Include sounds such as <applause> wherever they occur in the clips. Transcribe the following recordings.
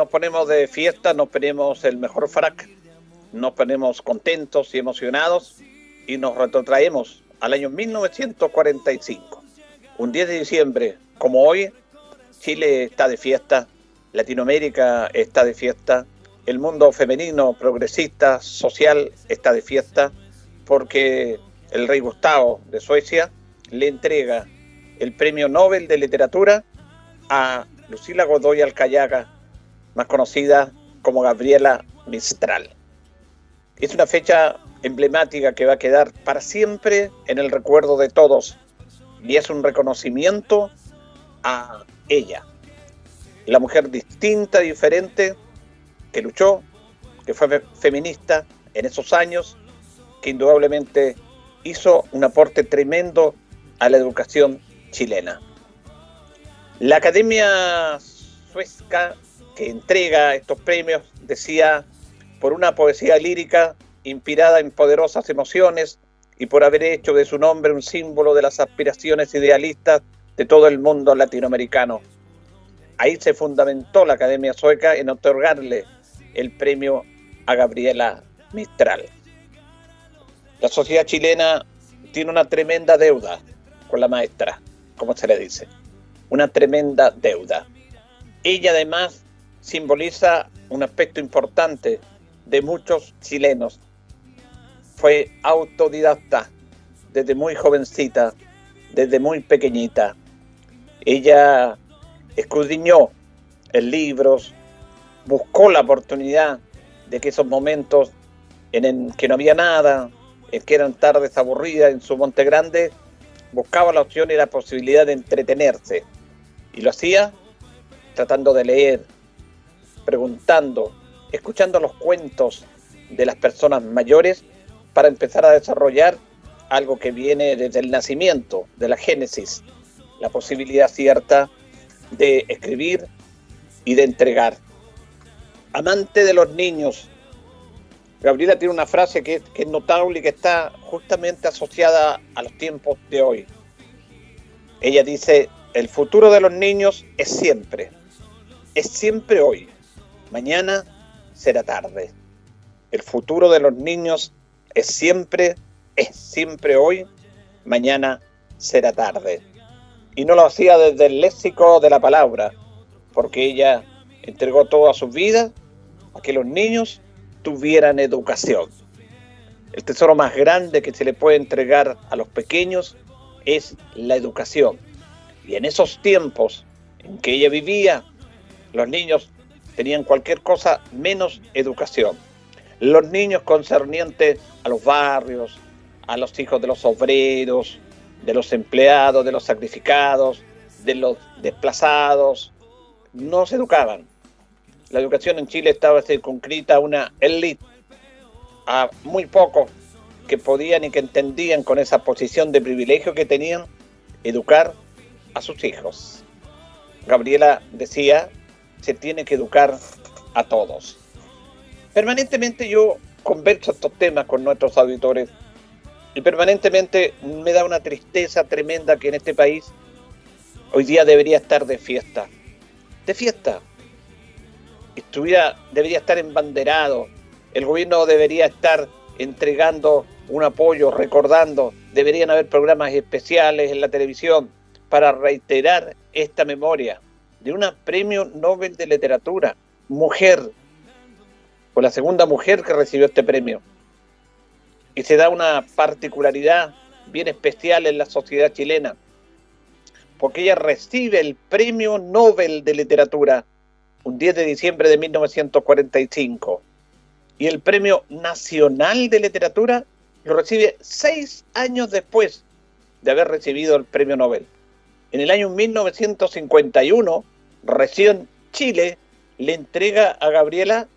Nos ponemos de fiesta, nos ponemos el mejor frac, nos ponemos contentos y emocionados y nos retrotraemos al año 1945. Un 10 de diciembre, como hoy, Chile está de fiesta, Latinoamérica está de fiesta, el mundo femenino, progresista, social está de fiesta, porque el rey Gustavo de Suecia le entrega el premio Nobel de Literatura a Lucila Godoy Alcayaga, más conocida como Gabriela Mistral. Es una fecha emblemática que va a quedar para siempre en el recuerdo de todos y es un reconocimiento a ella, la mujer distinta, diferente, que luchó, que fue feminista en esos años, que indudablemente hizo un aporte tremendo a la educación chilena. La Academia Sueca que entrega estos premios decía por una poesía lírica inspirada en poderosas emociones y por haber hecho de su nombre un símbolo de las aspiraciones idealistas de todo el mundo latinoamericano. Ahí se fundamentó la Academia Sueca en otorgarle el premio a Gabriela Mistral. La sociedad chilena tiene una tremenda deuda con la maestra, como se le dice una tremenda deuda. Ella además simboliza un aspecto importante de muchos chilenos. Fue autodidacta desde muy jovencita, desde muy pequeñita. Ella escudriñó en libros, buscó la oportunidad de que esos momentos en que no había nada, en que eran tardes aburridas en su Monte Grande, buscaba la opción y la posibilidad de entretenerse y lo hacía tratando de leer, preguntando, escuchando los cuentos de las personas mayores para empezar a desarrollar algo que viene desde el nacimiento, de la génesis, la posibilidad cierta de escribir y de entregar. Amante de los niños. Gabriela tiene una frase que, que es notable y que está justamente asociada a los tiempos de hoy. Ella dice, el futuro de los niños es siempre, es siempre hoy. Mañana será tarde. El futuro de los niños es siempre, es siempre hoy. Mañana será tarde. Y no lo hacía desde el léxico de la palabra, porque ella entregó toda su vida a que los niños tuvieran educación. El tesoro más grande que se le puede entregar a los pequeños es la educación y en esos tiempos en que ella vivía, los niños tenían cualquier cosa menos educación. Los niños concernientes a los barrios, a los hijos de los obreros, de los empleados, de los sacrificados, de los desplazados, no se educaban. La educación en Chile estaba circunscrita a una élite, a muy pocos que podían y que entendían con esa posición de privilegio que tenían educar a sus hijos. Gabriela decía, se tiene que educar a todos. Permanentemente yo converso estos temas con nuestros auditores y permanentemente me da una tristeza tremenda que en este país hoy día debería estar de fiesta. De fiesta. Estuviera, debería estar embanderado. El gobierno debería estar entregando un apoyo, recordando, deberían haber programas especiales en la televisión para reiterar esta memoria de una premio Nobel de Literatura, mujer, fue la segunda mujer que recibió este premio. Y se da una particularidad bien especial en la sociedad chilena, porque ella recibe el premio Nobel de Literatura un 10 de diciembre de 1945 y el Premio Nacional de Literatura lo recibe seis años después de haber recibido el Premio Nobel. En el año 1951, recién Chile le entrega a Gabriela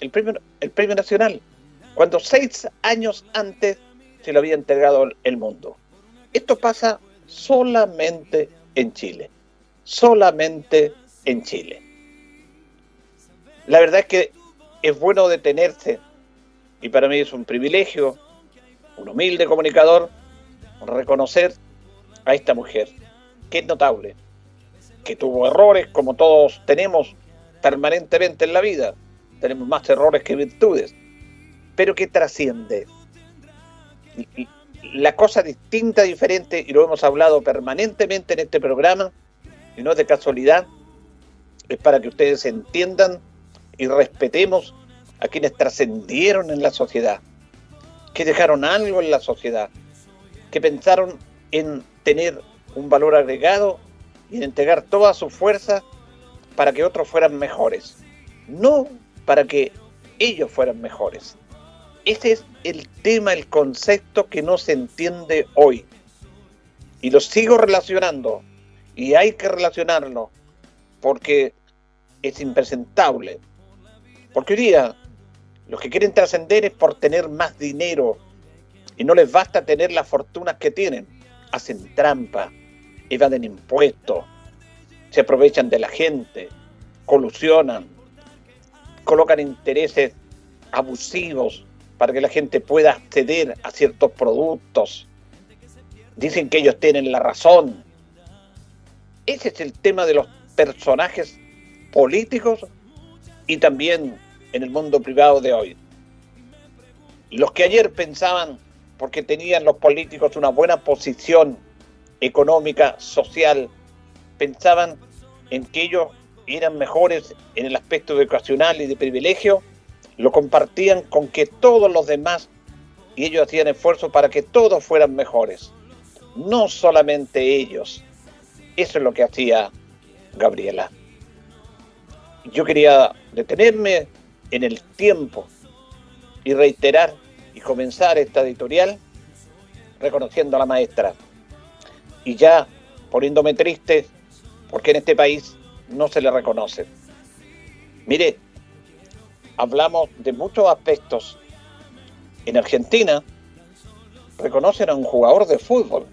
el premio, el premio Nacional, cuando seis años antes se lo había entregado el mundo. Esto pasa solamente en Chile, solamente en Chile. La verdad es que es bueno detenerse y para mí es un privilegio, un humilde comunicador, reconocer a esta mujer, que es notable, que tuvo errores como todos tenemos permanentemente en la vida, tenemos más errores que virtudes, pero que trasciende. La cosa distinta, diferente, y lo hemos hablado permanentemente en este programa, y no es de casualidad, es para que ustedes entiendan y respetemos a quienes trascendieron en la sociedad, que dejaron algo en la sociedad, que pensaron en tener un valor agregado y en entregar toda su fuerza para que otros fueran mejores, no para que ellos fueran mejores. Ese es el tema, el concepto que no se entiende hoy. Y lo sigo relacionando, y hay que relacionarlo, porque es impresentable. Porque hoy día los que quieren trascender es por tener más dinero y no les basta tener las fortunas que tienen. Hacen trampa, evaden impuestos, se aprovechan de la gente, colusionan, colocan intereses abusivos para que la gente pueda acceder a ciertos productos. Dicen que ellos tienen la razón. Ese es el tema de los personajes políticos y también en el mundo privado de hoy. Los que ayer pensaban, porque tenían los políticos una buena posición económica, social, pensaban en que ellos eran mejores en el aspecto educacional y de privilegio, lo compartían con que todos los demás y ellos hacían esfuerzo para que todos fueran mejores, no solamente ellos. Eso es lo que hacía Gabriela. Yo quería detenerme en el tiempo y reiterar y comenzar esta editorial reconociendo a la maestra y ya poniéndome triste porque en este país no se le reconoce. Mire, hablamos de muchos aspectos. En Argentina reconocen a un jugador de fútbol.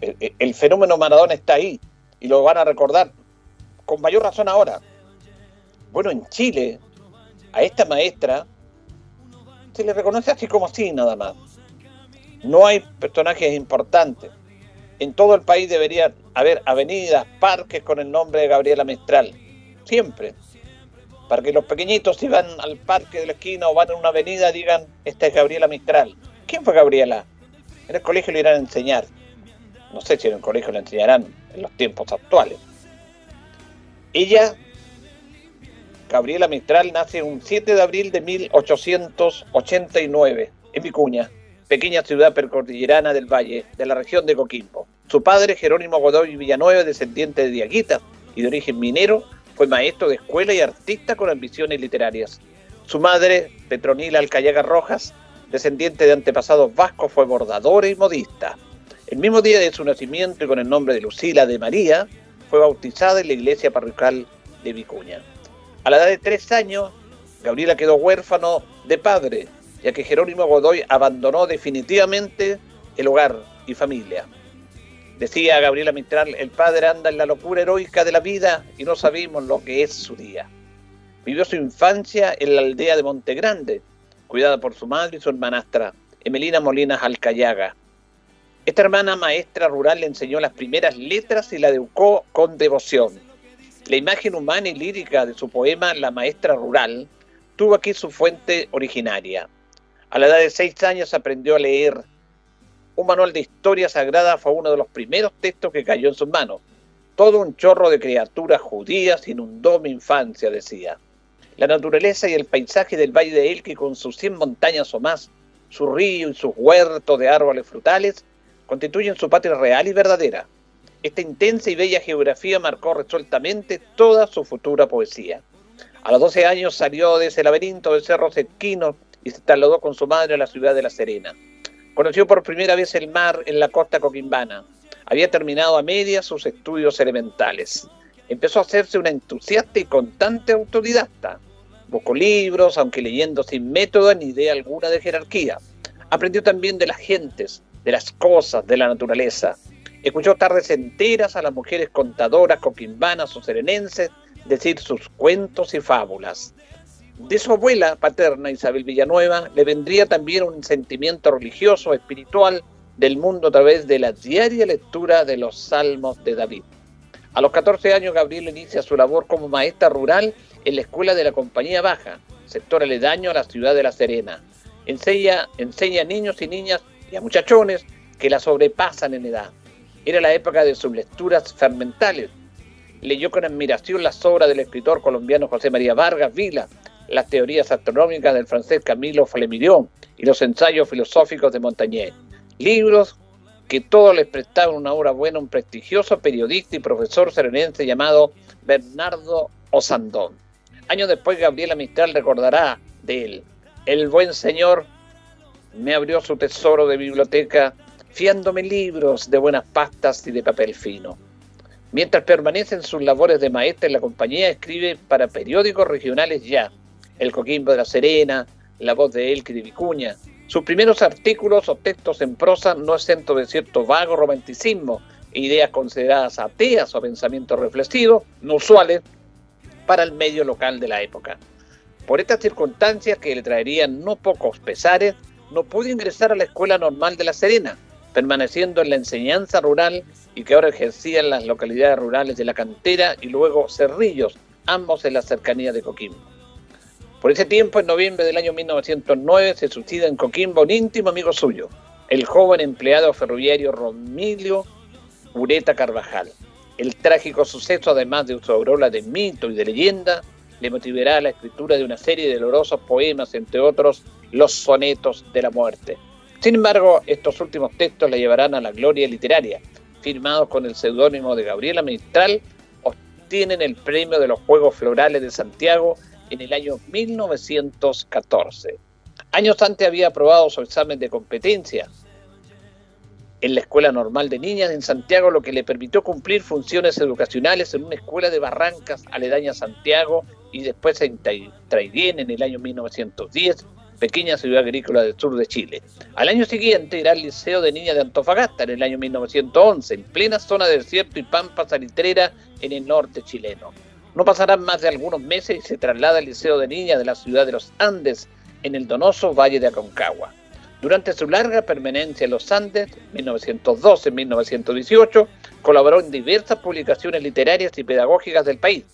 El, fenómeno Maradona está ahí y lo van a recordar con mayor razón ahora. Bueno, en Chile, a esta maestra se le reconoce así como así, nada más. No hay personajes importantes. En todo el país debería haber avenidas, parques con el nombre de Gabriela Mistral. Siempre. Para que los pequeñitos, si van al parque de la esquina o van a una avenida, digan, esta es Gabriela Mistral. ¿Quién fue Gabriela? En el colegio le irán a enseñar. No sé si en el colegio le enseñarán en los tiempos actuales. Ella Gabriela Mistral nace un 7 de abril de 1889 en Vicuña, pequeña ciudad percordillerana del Valle, de la región de Coquimbo. Su padre, Jerónimo Godoy Villanueva, descendiente de Diaguita y de origen minero, fue maestro de escuela y artista con ambiciones literarias. Su madre, Petronila Alcayaga Rojas, descendiente de antepasados vascos, fue bordadora y modista. El mismo día de su nacimiento y con el nombre de Lucila de María, fue bautizada en la iglesia parroquial de Vicuña. A la edad de tres años, Gabriela quedó huérfano de padre, ya que Jerónimo Godoy abandonó definitivamente el hogar y familia. Decía Gabriela Mistral, el padre anda en la locura heroica de la vida y no sabemos lo que es su día. Vivió su infancia en la aldea de Montegrande, cuidada por su madre y su hermanastra, Emelina Molinas Alcayaga. Esta hermana maestra rural le enseñó las primeras letras y la educó con devoción la imagen humana y lírica de su poema La maestra rural tuvo aquí su fuente originaria. A la edad de seis años aprendió a leer. Un manual de historia sagrada fue uno de los primeros textos que cayó en sus manos. Todo un chorro de criaturas judías inundó mi infancia, decía. La naturaleza y el paisaje del Valle de Elqui con sus cien montañas o más, su río y sus huertos de árboles frutales, constituyen su patria real y verdadera. Esta intensa y bella geografía marcó resueltamente toda su futura poesía. A los 12 años salió de ese laberinto de cerros esquinos y se trasladó con su madre a la ciudad de La Serena. Conoció por primera vez el mar en la costa coquimbana. Había terminado a medias sus estudios elementales. Empezó a hacerse una entusiasta y constante autodidacta. Buscó libros, aunque leyendo sin método ni idea alguna de jerarquía. Aprendió también de las gentes, de las cosas, de la naturaleza. Escuchó tardes enteras a las mujeres contadoras coquimbanas o serenenses decir sus cuentos y fábulas. De su abuela paterna, Isabel Villanueva, le vendría también un sentimiento religioso, espiritual del mundo a través de la diaria lectura de los salmos de David. A los 14 años, Gabriel inicia su labor como maestra rural en la escuela de la Compañía Baja, sector aledaño a la ciudad de La Serena. Enseña, a niños y niñas y a muchachones que la sobrepasan en edad. Era la época de sus lecturas fermentales, leyó con admiración las obras del escritor colombiano José María Vargas Vila, las teorías astronómicas del francés Camilo Flammarion y los ensayos filosóficos de Montaigne. Libros que todos les prestaban una obra buena un prestigioso periodista y profesor serenense llamado Bernardo Osandón. Años después, Gabriela Mistral recordará de él. El buen señor me abrió su tesoro de biblioteca fiándome libros de buenas pastas y de papel fino. Mientras permanece en sus labores de maestra en la compañía, escribe para periódicos regionales ya, El Coquimbo de la Serena, La Voz de de Vicuña. Sus primeros artículos o textos en prosa no exento de cierto vago romanticismo, ideas consideradas ateas o pensamientos reflexivos, no usuales para el medio local de la época. Por estas circunstancias que le traerían no pocos pesares, no pudo ingresar a la Escuela Normal de La Serena, permaneciendo en la enseñanza rural y que ahora ejercía en las localidades rurales de La Cantera y luego Cerrillos, ambos en la cercanía de Coquimbo. Por ese tiempo, en noviembre del año 1909, se suicida en Coquimbo un íntimo amigo suyo, el joven empleado ferroviario Romilio Ureta Carvajal. El trágico suceso, además de su aurora de mito y de leyenda, le motivará a la escritura de una serie de dolorosos poemas, entre otros Los sonetos de la muerte. Sin embargo, estos últimos textos le llevarán a la gloria literaria. Firmados con el seudónimo de Gabriela Mistral, obtienen el premio de los Juegos Florales de Santiago en el año 1914. Años antes había aprobado su examen de competencia en la Escuela Normal de Niñas en Santiago, lo que le permitió cumplir funciones educacionales en una escuela de Barrancas aledaña a Santiago y después en Traiguén en el año 1910 pequeña ciudad agrícola del sur de Chile. Al año siguiente irá al Liceo de Niñas de Antofagasta en el año 1911, en plena zona de desierto y pampa salitrera en el norte chileno. No pasarán más de algunos meses y se traslada al Liceo de Niñas de la ciudad de los Andes, en el donoso Valle de Aconcagua. Durante su larga permanencia en los Andes, 1912-1918, colaboró en diversas publicaciones literarias y pedagógicas del país,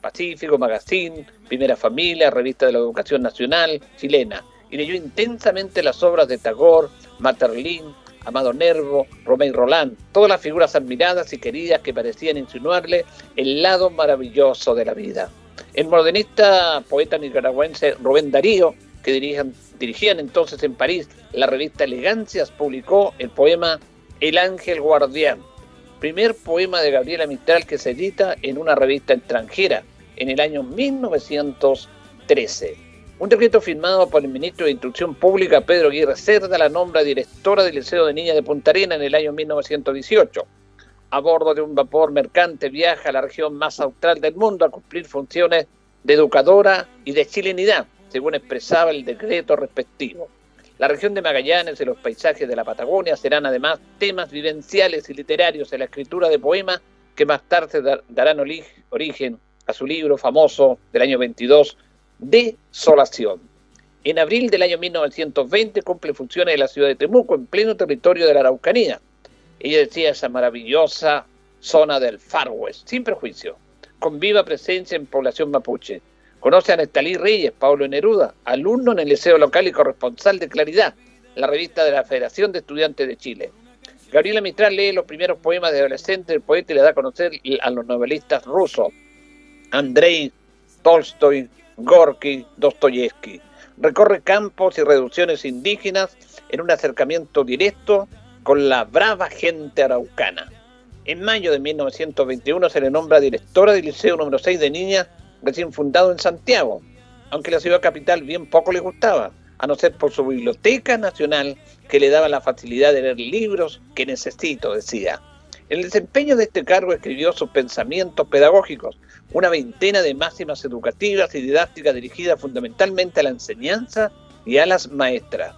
Pacífico, Magazine, Primera Familia, Revista de la Educación Nacional chilena, y leyó intensamente las obras de Tagore, Materlin, Amado Nervo, Romeo Roland, todas las figuras admiradas y queridas que parecían insinuarle el lado maravilloso de la vida. El modernista poeta nicaragüense Rubén Darío, que dirigían, dirigían entonces en París la revista Elegancias, publicó el poema El Ángel Guardián, primer poema de Gabriela Mistral que se edita en una revista extranjera en el año 1913. Un decreto firmado por el ministro de Instrucción Pública, Pedro Aguirre Cerda, la nombra directora del Liceo de Niñas de Punta Arena en el año 1918. A bordo de un vapor mercante viaja a la región más austral del mundo a cumplir funciones de educadora y de chilenidad, según expresaba el decreto respectivo. La región de Magallanes y los paisajes de la Patagonia serán además temas vivenciales y literarios en la escritura de poemas que más tarde darán origen a su libro famoso del año 22, Desolación. En abril del año 1920 cumple funciones en la ciudad de Temuco, en pleno territorio de la Araucanía. Ella decía esa maravillosa zona del Far West, sin prejuicio, con viva presencia en población mapuche. Conoce a Nestalí Reyes, Pablo Neruda, alumno en el liceo local y corresponsal de Claridad, la revista de la Federación de Estudiantes de Chile. Gabriela Mistral lee los primeros poemas de adolescente del poeta y le da a conocer a los novelistas rusos, Andrei, Tolstoy, Gorky, Dostoyevsky. Recorre campos y reducciones indígenas en un acercamiento directo con la brava gente araucana. En mayo de 1921 se le nombra directora del Liceo número 6 de niñas recién fundado en Santiago, aunque la ciudad capital bien poco le gustaba, a no ser por su biblioteca nacional que le daba la facilidad de leer libros que necesito, decía. En el desempeño de este cargo escribió sus pensamientos pedagógicos, una veintena de máximas educativas y didácticas dirigidas fundamentalmente a la enseñanza y a las maestras.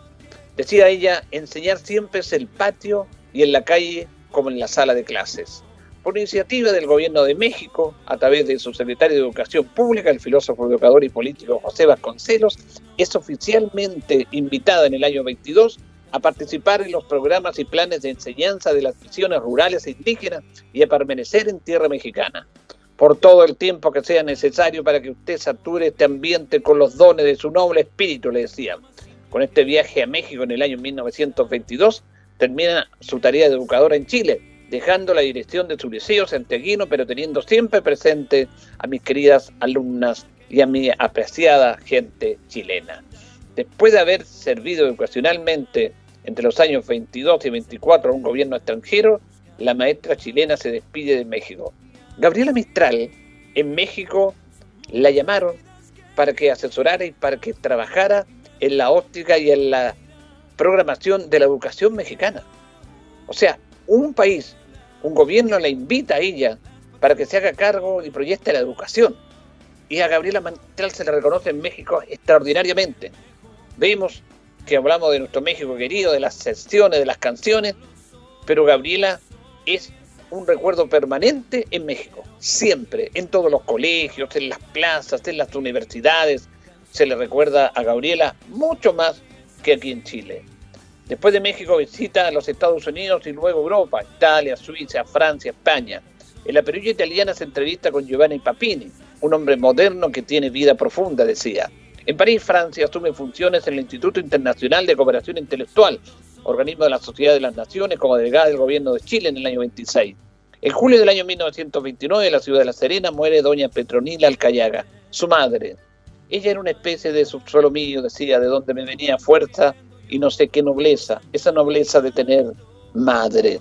Decía ella, enseñar siempre es el patio y en la calle como en la sala de clases. Por iniciativa del Gobierno de México, a través de su secretario de Educación Pública, el filósofo, educador y político José Vasconcelos, es oficialmente invitada en el año 22 a participar en los programas y planes de enseñanza de las misiones rurales e indígenas y a permanecer en tierra mexicana. Por todo el tiempo que sea necesario para que usted sature este ambiente con los dones de su noble espíritu, le decía. Con este viaje a México en el año 1922, termina su tarea de educadora en Chile dejando la dirección de su liceo santiaguino, pero teniendo siempre presente a mis queridas alumnas y a mi apreciada gente chilena. Después de haber servido educacionalmente entre los años 22 y 24 a un gobierno extranjero, la maestra chilena se despide de México. Gabriela Mistral, en México, la llamaron para que asesorara y para que trabajara en la óptica y en la programación de la educación mexicana. O sea, un país, un gobierno la invita a ella para que se haga cargo y proyecte la educación. Y a Gabriela Mantral se le reconoce en México extraordinariamente. Vemos que hablamos de nuestro México querido, de las sesiones, de las canciones, pero Gabriela es un recuerdo permanente en México, siempre, en todos los colegios, en las plazas, en las universidades, se le recuerda a Gabriela mucho más que aquí en Chile. Después de México visita a los Estados Unidos y luego Europa, Italia, Suiza, Francia, España. En la perilla italiana se entrevista con Giovanni Papini, un hombre moderno que tiene vida profunda, decía. En París, Francia, asume funciones en el Instituto Internacional de Cooperación Intelectual, organismo de la Sociedad de las Naciones, como delegada del gobierno de Chile en el año 26. En julio del año 1929, en la ciudad de La Serena, muere doña Petronila Alcayaga, su madre. Ella era una especie de subsuelo mío, decía, de donde me venía fuerza y no sé qué nobleza, esa nobleza de tener madre.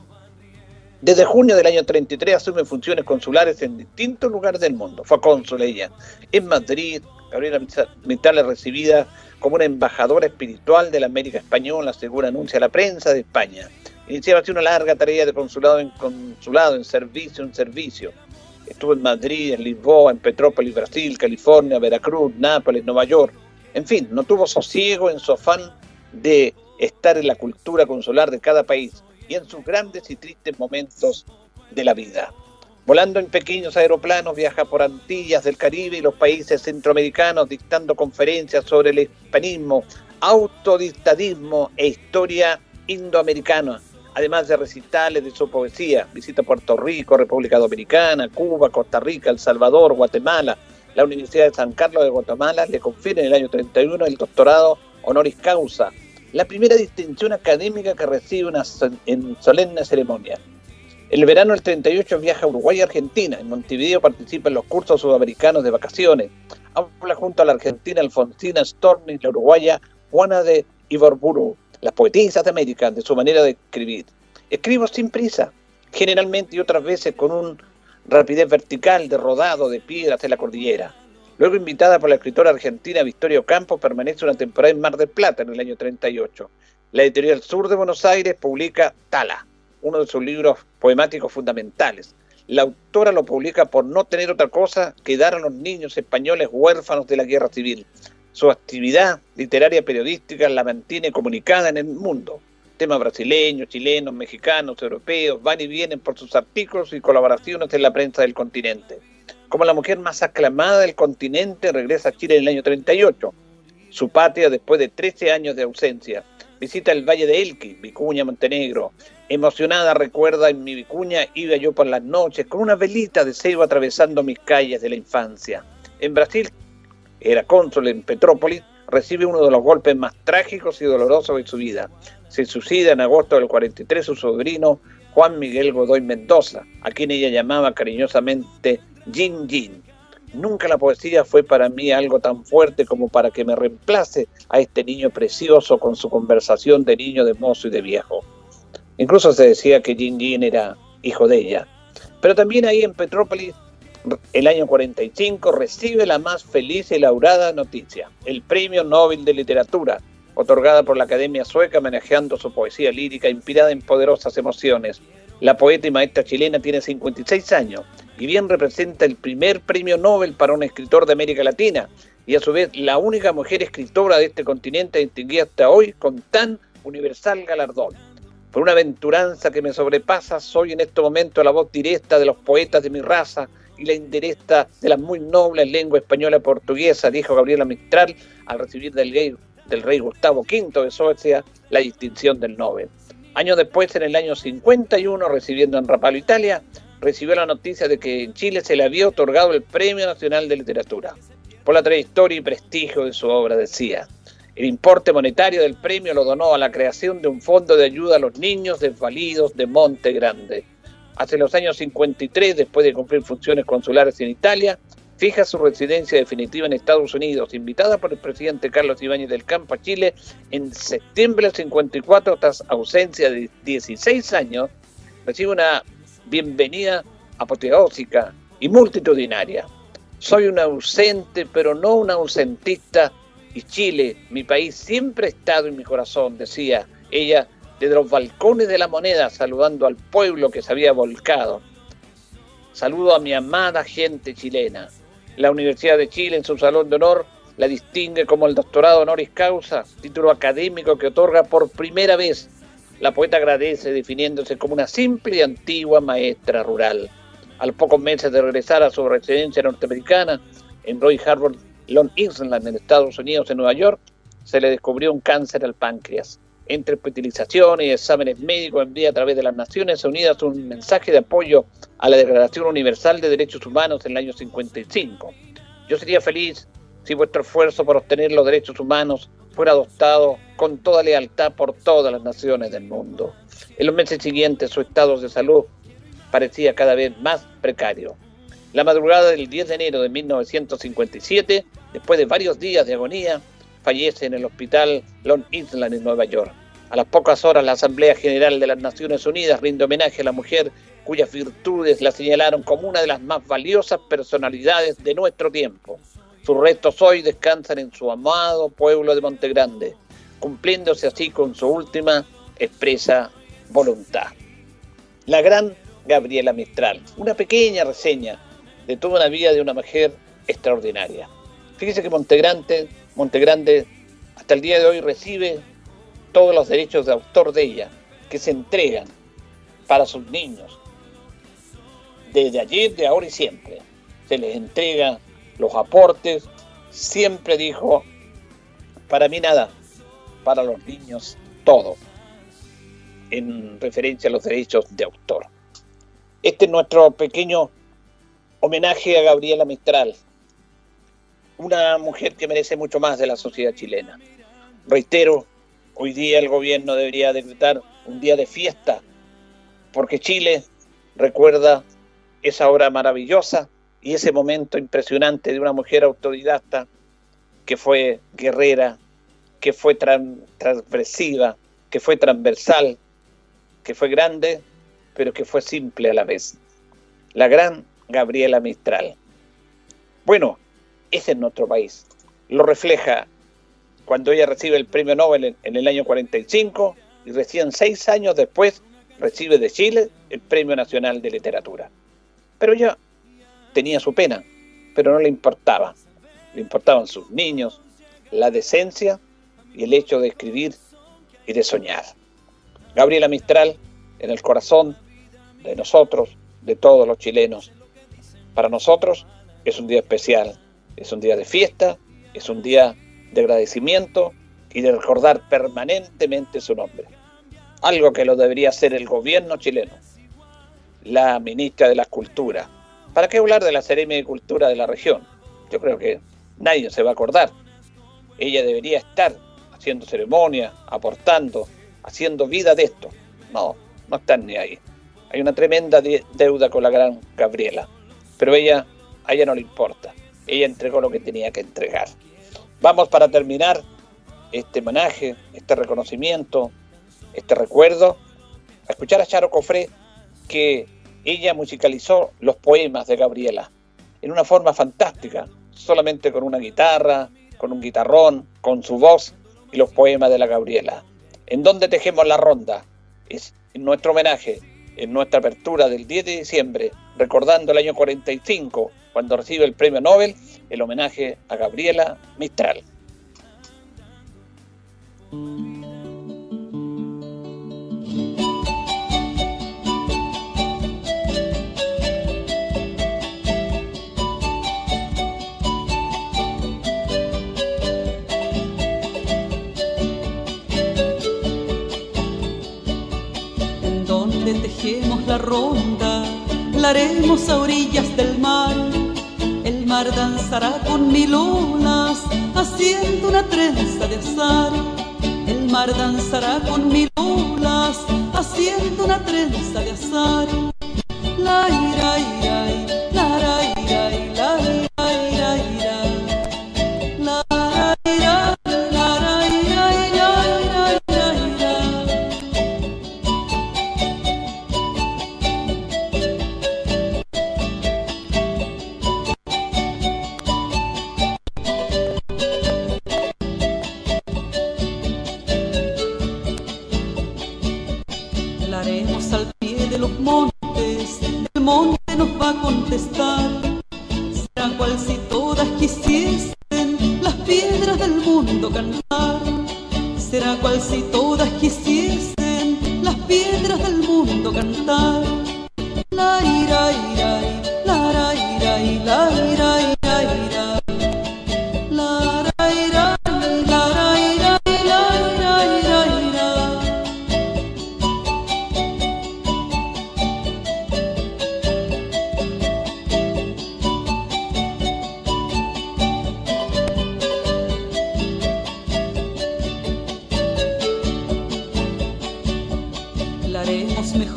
Desde junio del año 33 asume funciones consulares en distintos lugares del mundo. Fue cónsul ella. En Madrid, Gabriela Mistral es recibida como una embajadora espiritual de la América Española, según anuncia la prensa de España. Iniciaba así una larga tarea de consulado en consulado, en servicio en servicio. Estuvo en Madrid, en Lisboa, en Petrópolis, Brasil, California, Veracruz, Nápoles, Nueva York. En fin, no tuvo sosiego en su afán de estar en la cultura consular de cada país y en sus grandes y tristes momentos de la vida. Volando en pequeños aeroplanos, viaja por Antillas del Caribe y los países centroamericanos dictando conferencias sobre el hispanismo, autodictadismo e historia indoamericana, además de recitales de su poesía. Visita Puerto Rico, República Dominicana, Cuba, Costa Rica, El Salvador, Guatemala. La Universidad de San Carlos de Guatemala le confiere en el año 31 el doctorado honoris causa la primera distinción académica que recibe una en solemne ceremonia. El verano del 38 viaja a Uruguay y Argentina. En Montevideo participa en los cursos sudamericanos de vacaciones. Habla junto a la argentina Alfonsina Storni y la uruguaya Juana de Iborburu, las poetisas de América, de su manera de escribir. Escribo sin prisa, generalmente y otras veces con un rapidez vertical de rodado de piedras de la cordillera. Luego invitada por la escritora argentina Victoria Campos, permanece una temporada en Mar del Plata en el año 38. La editorial Sur de Buenos Aires publica Tala, uno de sus libros poemáticos fundamentales. La autora lo publica por no tener otra cosa que dar a los niños españoles huérfanos de la guerra civil. Su actividad literaria periodística la mantiene comunicada en el mundo. Temas brasileños, chilenos, mexicanos, europeos van y vienen por sus artículos y colaboraciones en la prensa del continente como la mujer más aclamada del continente, regresa a Chile en el año 38, su patria después de 13 años de ausencia. Visita el Valle de Elqui, Vicuña, Montenegro. Emocionada recuerda en mi Vicuña iba yo por las noches con una velita de ceiba atravesando mis calles de la infancia. En Brasil era cónsul en Petrópolis, recibe uno de los golpes más trágicos y dolorosos de su vida. Se suicida en agosto del 43 su sobrino Juan Miguel Godoy Mendoza, a quien ella llamaba cariñosamente Jin Jin. Nunca la poesía fue para mí algo tan fuerte como para que me reemplace a este niño precioso con su conversación de niño, de mozo y de viejo. Incluso se decía que Jin Jin era hijo de ella. Pero también ahí en Petrópolis, el año 45, recibe la más feliz y laurada noticia, el Premio Nobel de Literatura, otorgada por la Academia Sueca homenajeando su poesía lírica inspirada en poderosas emociones. La poeta y maestra chilena tiene 56 años y bien representa el primer premio Nobel para un escritor de América Latina y a su vez la única mujer escritora de este continente distinguida hasta hoy con tan universal galardón. Por una aventuranza que me sobrepasa, soy en este momento la voz directa de los poetas de mi raza y la indirecta de las muy nobles lenguas española y portuguesa, dijo Gabriela Mistral al recibir del, rey Gustavo V de Suecia la distinción del Nobel. Años después, en el año 51, recibiendo en Rapallo, Italia, recibió la noticia de que en Chile se le había otorgado el Premio Nacional de Literatura. Por la trayectoria y prestigio de su obra, decía. El importe monetario del premio lo donó a la creación de un fondo de ayuda a los niños desvalidos de Monte Grande. Hace los años 53, después de cumplir funciones consulares en Italia, fija su residencia definitiva en Estados Unidos, invitada por el presidente Carlos Ibáñez del Campo a Chile en septiembre del 54, tras ausencia de 16 años, recibe una bienvenida apoteósica y multitudinaria. Soy un ausente, pero no un ausentista, y Chile, mi país, siempre ha estado en mi corazón, decía ella desde los balcones de la moneda, saludando al pueblo que se había volcado. Saludo a mi amada gente chilena. La Universidad de Chile, en su salón de honor, la distingue como el doctorado honoris causa, título académico que otorga por primera vez la poeta agradece definiéndose como una simple y antigua maestra rural. Al pocos meses de regresar a su residencia norteamericana, en Roy Harvard, Long Island, en Estados Unidos, en Nueva York, se le descubrió un cáncer al páncreas. Entre utilizaciones y exámenes médicos envía a través de las Naciones Unidas un mensaje de apoyo a la Declaración Universal de Derechos Humanos en el año 55. Yo sería feliz si vuestro esfuerzo por obtener los derechos humanos fuera adoptado con toda lealtad por todas las naciones del mundo. En los meses siguientes su estado de salud parecía cada vez más precario. La madrugada del 10 de enero de 1957, después de varios días de agonía, fallece en el hospital Long Island en Nueva York. A las pocas horas la Asamblea General de las Naciones Unidas rinde homenaje a la mujer cuyas virtudes la señalaron como una de las más valiosas personalidades de nuestro tiempo. Sus restos hoy descansan en su amado pueblo de Montegrande, cumpliéndose así con su última expresa voluntad. La gran Gabriela Mistral, una pequeña reseña de toda una vida de una mujer extraordinaria. Fíjese que Montegrande, Montegrande hasta el día de hoy recibe todos los derechos de autor de ella, que se entregan para sus niños, desde ayer, de ahora y siempre. Se les entrega los aportes, siempre dijo, para mí nada, para los niños todo, en referencia a los derechos de autor. Este es nuestro pequeño homenaje a Gabriela Mistral, una mujer que merece mucho más de la sociedad chilena. Reitero, hoy día el gobierno debería decretar un día de fiesta, porque Chile recuerda esa hora maravillosa y ese momento impresionante de una mujer autodidacta que fue guerrera, que fue transgresiva, que fue transversal, que fue grande, pero que fue simple a la vez. La gran Gabriela Mistral. Bueno, ese es nuestro país. Lo refleja cuando ella recibe el premio Nobel en, el año 45 y recién seis años después recibe de Chile el Premio Nacional de Literatura. Pero ella tenía su pena, pero no le importaba. Le importaban sus niños, la decencia y el hecho de escribir y de soñar. Gabriela Mistral, en el corazón de nosotros, de todos los chilenos. Para nosotros es un día especial, es un día de fiesta, es un día de agradecimiento y de recordar permanentemente su nombre. Algo que lo debería hacer el gobierno chileno, la ministra de la Cultura, ¿Para qué hablar de la Seremia de Cultura de la región? Yo creo que nadie se va a acordar. Ella debería estar haciendo ceremonia, aportando, haciendo vida de esto. No, no están ni ahí. Hay una tremenda deuda con la gran Gabriela. Pero ella, a ella no le importa. Ella entregó lo que tenía que entregar. Vamos para terminar este homenaje, este reconocimiento, este recuerdo, a escuchar a Charo Cofré, que ella musicalizó los poemas de Gabriela en una forma fantástica, solamente con una guitarra, con un guitarrón, con su voz y los poemas de la Gabriela. ¿En dónde tejemos la ronda? Es en nuestro homenaje, en nuestra apertura del 10 de diciembre, recordando el año 45, cuando recibe el premio Nobel, el homenaje a Gabriela Mistral. Tejemos la ronda, la haremos a orillas del mar. El mar danzará con mil olas, haciendo una trenza de azar. El mar danzará con mil olas, haciendo una trenza de azar. La ira, ira, la ira, ira.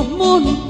los montes.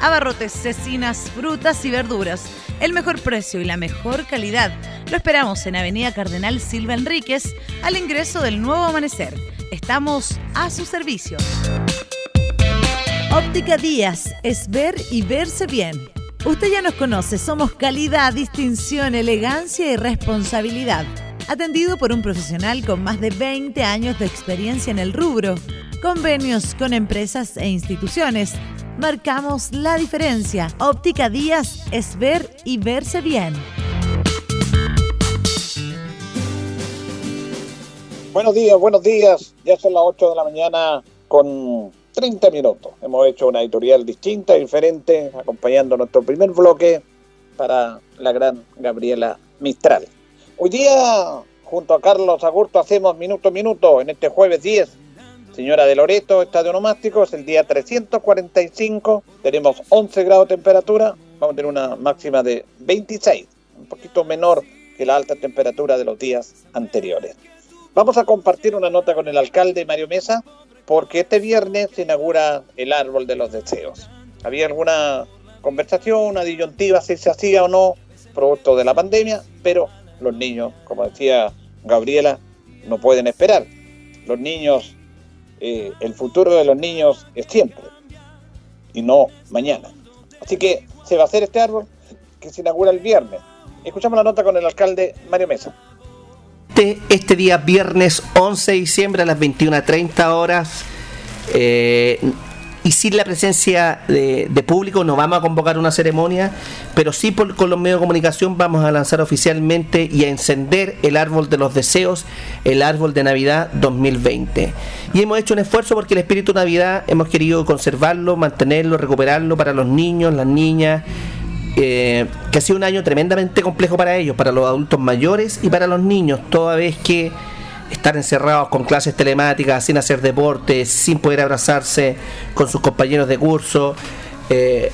Abarrotes, cecinas, frutas y verduras. El mejor precio y la mejor calidad. Lo esperamos en Avenida Cardenal Silva Enríquez, al ingreso del nuevo amanecer. Estamos a su servicio. Óptica Díaz es ver y verse bien. Usted ya nos conoce, somos calidad, distinción, elegancia y responsabilidad. Atendido por un profesional con más de 20 años de experiencia en el rubro. Convenios con empresas e instituciones. Marcamos la diferencia. Óptica Díaz es ver y verse bien. Buenos días, buenos días. Ya son las 8 de la mañana con 30 minutos. Hemos hecho una editorial distinta, diferente, acompañando nuestro primer bloque para la gran Gabriela Mistral. Hoy día, junto a Carlos Agurto, hacemos minuto a minuto en este jueves 10. Señora de Loreto, estadio nomástico, es el día 345. Tenemos 11 grados de temperatura. Vamos a tener una máxima de 26, un poquito menor que la alta temperatura de los días anteriores. Vamos a compartir una nota con el alcalde Mario Mesa, porque este viernes se inaugura el árbol de los deseos. Había alguna conversación, una disyuntiva si se hacía o no, producto de la pandemia, pero los niños, como decía Gabriela, no pueden esperar. Los niños, eh, el futuro de los niños es siempre y no mañana. Así que se va a hacer este árbol que se inaugura el viernes. Escuchamos la nota con el alcalde Mario Mesa este día viernes 11 de diciembre a las 21.30 horas. Eh, y sin la presencia de, público no vamos a convocar una ceremonia, pero sí con los medios de comunicación vamos a lanzar oficialmente y a encender el árbol de los deseos, el árbol de Navidad 2020. Y hemos hecho un esfuerzo porque el espíritu de Navidad hemos querido conservarlo, mantenerlo, recuperarlo para los niños, las niñas eh, que ha sido un año tremendamente complejo para ellos, para los adultos mayores y para los niños, toda vez que estar encerrados con clases telemáticas, sin hacer deporte, sin poder abrazarse con sus compañeros de curso. Eh,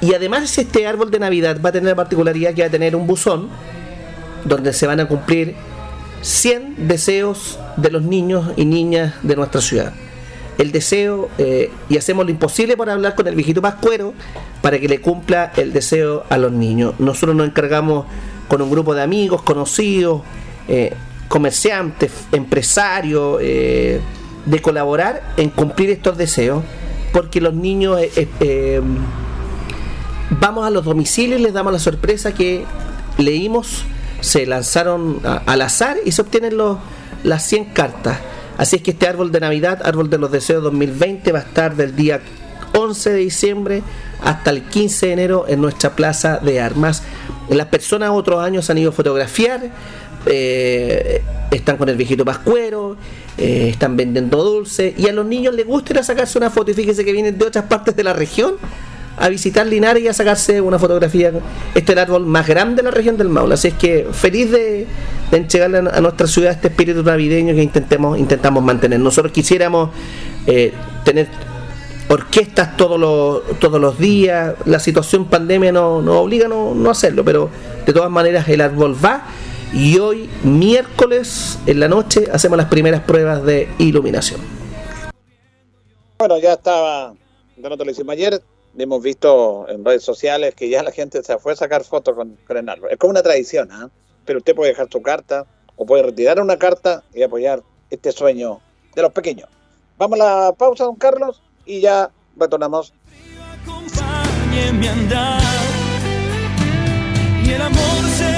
y además este árbol de Navidad va a tener la particularidad que va a tener un buzón donde se van a cumplir 100 deseos de los niños y niñas de nuestra ciudad el deseo eh, y hacemos lo imposible para hablar con el viejito Pascuero para que le cumpla el deseo a los niños. Nosotros nos encargamos con un grupo de amigos, conocidos, eh, comerciantes, empresarios, eh, de colaborar en cumplir estos deseos, porque los niños vamos a los domicilios y les damos la sorpresa que leímos, se lanzaron al azar y se obtienen los, las 100 cartas. Así es que este árbol de Navidad, árbol de los deseos 2020, va a estar del día 11 de diciembre hasta el 15 de enero en nuestra plaza de armas. Las personas otros años han ido a fotografiar, eh, están con el viejito pascuero, eh, están vendiendo dulce y a los niños les gusta ir a sacarse una foto y fíjense que vienen de otras partes de la región a visitar Linares y a sacarse una fotografía. Este es el árbol más grande de la región del Maule. Así es que feliz de, de entregarle a nuestra ciudad este espíritu navideño que intentemos, intentamos mantener. Nosotros quisiéramos eh, tener orquestas todos los, todos los días. La situación pandemia nos no obliga a no, no hacerlo, pero de todas maneras el árbol va. Y hoy, miércoles, en la noche, hacemos las primeras pruebas de iluminación. Bueno, ya estaba, no te lo hicimos ayer, hemos visto en redes sociales que ya la gente se fue a sacar fotos con, el árbol. Es como una tradición, ¿ah? pero usted puede dejar su carta o puede retirar una carta y apoyar este sueño de los pequeños. Vamos a la pausa, don Carlos, y ya retornamos. Y el amor será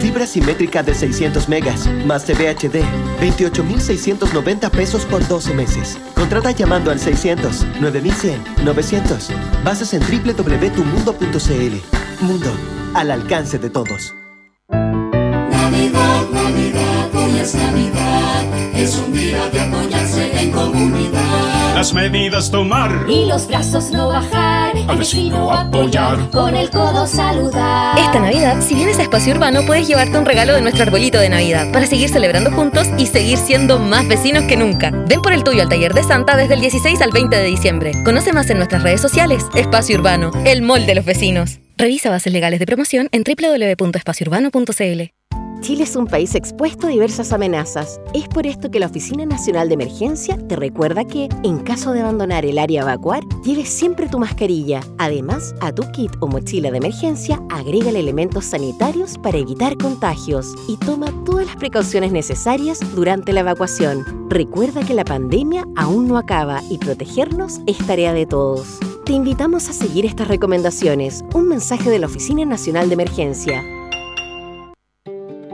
Fibra simétrica de 600 megas, más TV HD, 28,690 pesos por 12 meses. Contrata llamando al 600 9100 900. Bases en www.tumundo.cl. Mundo al alcance de todos. Navidad, Navidad, hoy es Navidad, es un día de comunidad. Las medidas tomar Y los brazos no bajar, al vecino apoyar, con el codo saludar. Esta Navidad, si vienes a Espacio Urbano, puedes llevarte un regalo de nuestro arbolito de Navidad para seguir celebrando juntos y seguir siendo más vecinos que nunca. Ven por el tuyo al taller de Santa desde el 16 al 20 de diciembre. Conoce más en nuestras redes sociales. Espacio Urbano, el mall de los vecinos. Revisa bases legales de promoción en www.espaciourbano.cl. Chile es un país expuesto a diversas amenazas. Es por esto que la Oficina Nacional de Emergencia te recuerda que, en caso de abandonar el área a evacuar, lleves siempre tu mascarilla. Además, a tu kit o mochila de emergencia, agrégale elementos sanitarios para evitar contagios y toma todas las precauciones necesarias durante la evacuación. Recuerda que la pandemia aún no acaba y protegernos es tarea de todos. Te invitamos a seguir estas recomendaciones. Un mensaje de la Oficina Nacional de Emergencia.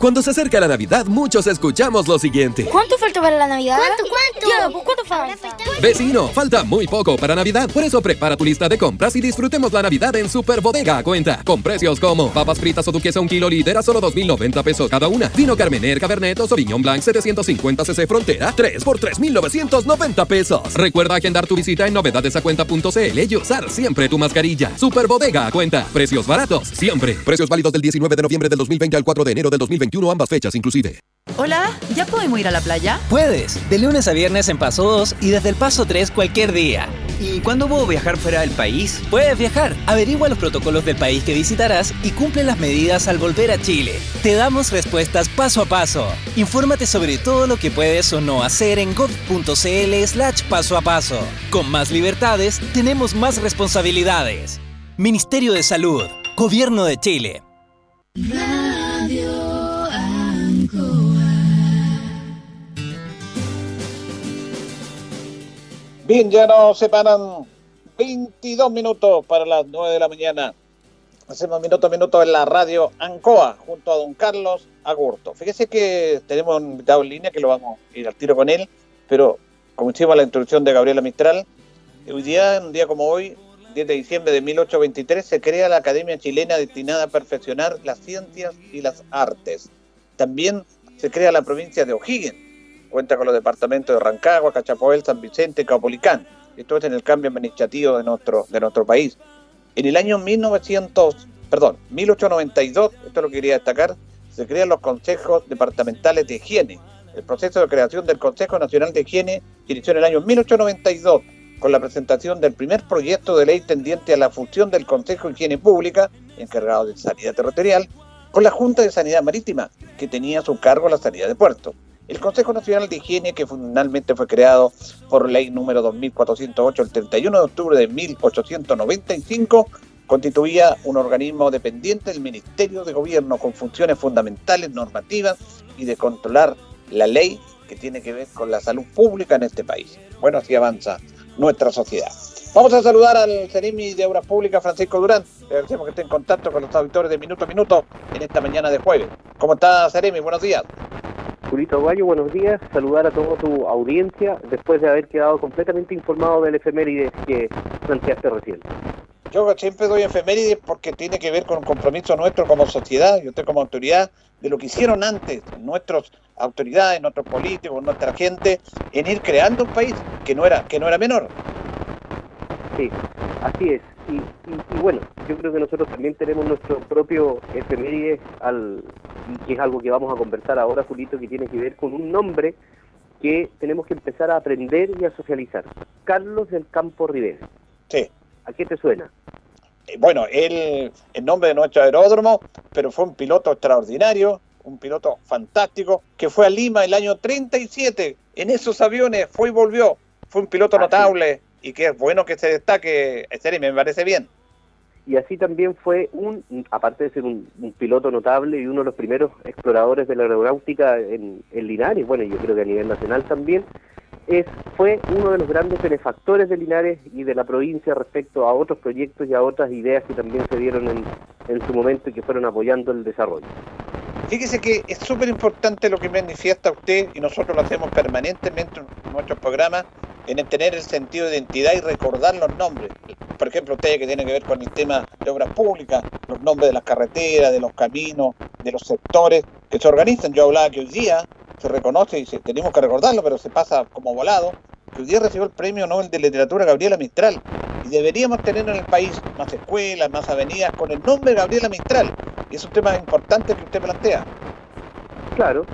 Cuando se acerca la Navidad, muchos escuchamos lo siguiente. ¿Cuánto falta para la Navidad? ¿Cuánto, cuánto? ¿cuánto falta? Vecino, falta muy poco para Navidad. Por eso prepara tu lista de compras y disfrutemos la Navidad en Super Bodega a cuenta. Con precios como papas fritas o duquesa un kilo líder a solo 2.090 pesos cada una. Vino Carmener, Cabernet o Sauvignon Blanc 750 cc Frontera 3 por 3.990 pesos. Recuerda agendar tu visita en novedadesacuenta.cl y usar siempre tu mascarilla. Super Bodega a cuenta. Precios baratos, siempre. Precios válidos del 19 de noviembre del 2020 al 4 de enero del 2021, ambas fechas inclusive. Hola, ¿ya podemos ir a la playa? Puedes, de lunes a viernes en Paso 2 y desde el Paso 3 cualquier día. ¿Y cuándo puedo viajar fuera del país? Puedes viajar, averigua los protocolos del país que visitarás y cumple las medidas al volver a Chile. Te damos respuestas paso a paso. Infórmate sobre todo lo que puedes o no hacer en gov.cl slash paso a paso. Con más libertades, tenemos más responsabilidades. Ministerio de Salud, Gobierno de Chile. Bien, ya nos separan 22 minutos para las 9 de la mañana. Hacemos minuto a minuto en la radio Ancoa junto a don Carlos Agurto. Fíjese que tenemos un invitado en línea que lo vamos a ir al tiro con él, pero como hicimos la introducción de Gabriela Mistral, hoy día, un día como hoy, 10 de diciembre de 1823, se crea la Academia Chilena destinada a perfeccionar las ciencias y las artes. También se crea la provincia de O'Higgins. Cuenta con los departamentos de Rancagua, Cachapoel, San Vicente y Caupolicán. Esto es en el cambio administrativo de nuestro, de nuestro país. En el año 1900, perdón, 1892, esto lo quería destacar, se crean los consejos departamentales de higiene. El proceso de creación del Consejo Nacional de Higiene inició en el año 1892 con la presentación del primer proyecto de ley tendiente a la fusión del Consejo de Higiene Pública, encargado de Sanidad Territorial, con la Junta de Sanidad Marítima, que tenía a su cargo la sanidad de puertos. El Consejo Nacional de Higiene, que finalmente fue creado por ley número 2408 el 31 de octubre de 1895, constituía un organismo dependiente del Ministerio de Gobierno con funciones fundamentales, normativas y de controlar la ley que tiene que ver con la salud pública en este país. Bueno, así avanza nuestra sociedad. Vamos a saludar al Ceremi de Obras Públicas, Francisco Durán. Le agradecemos que esté en contacto con los auditores de Minuto a Minuto en esta mañana de jueves. ¿Cómo está, Ceremi? Buenos días. Julito Gallo, buenos días. Saludar a toda tu audiencia después de haber quedado completamente informado del efeméride que planteaste recién. Yo siempre doy efemérides porque tiene que ver con un compromiso nuestro como sociedad y usted como autoridad de lo que hicieron antes nuestras autoridades, nuestros políticos, nuestra gente en ir creando un país que no era que no era menor. Sí, así es. Y, y- y bueno, yo creo que nosotros también tenemos nuestro propio efeméride, al, y que es algo que vamos a conversar ahora, Julito, que tiene que ver con un nombre que tenemos que empezar a aprender y a socializar. Carlos del Campo Rivera. Sí. ¿A qué te suena? Eh, Bueno, él, el nombre de nuestro aeródromo, pero fue un piloto extraordinario, un piloto fantástico, que fue a Lima el año 37. En esos aviones fue y volvió. Fue un piloto notable y que es bueno que se destaque, en serio, me parece bien. y así también fue un, aparte de ser un, un piloto notable y uno de los primeros exploradores de la aeronáutica en, en Linares, bueno, yo creo que a nivel nacional también, es, fue uno de los grandes benefactores de Linares y de la provincia respecto a otros proyectos y a otras ideas que también se dieron en, en su momento y que fueron apoyando el desarrollo. Fíjese que es súper importante lo que manifiesta usted y nosotros lo hacemos permanentemente en nuestros programas, en tener el sentido de identidad y recordar los nombres. Por ejemplo, ustedes que tienen que ver con el tema de obras públicas, los nombres de las carreteras, de los caminos, de los sectores que se organizan. Yo hablaba que hoy día se reconoce y se, tenemos que recordarlo, pero se pasa como volado, que hoy día recibió el premio Nobel de Literatura Gabriela Mistral. Y deberíamos tener en el país más escuelas, más avenidas con el nombre de Gabriela Mistral. Y es un tema importante que usted plantea. Claro,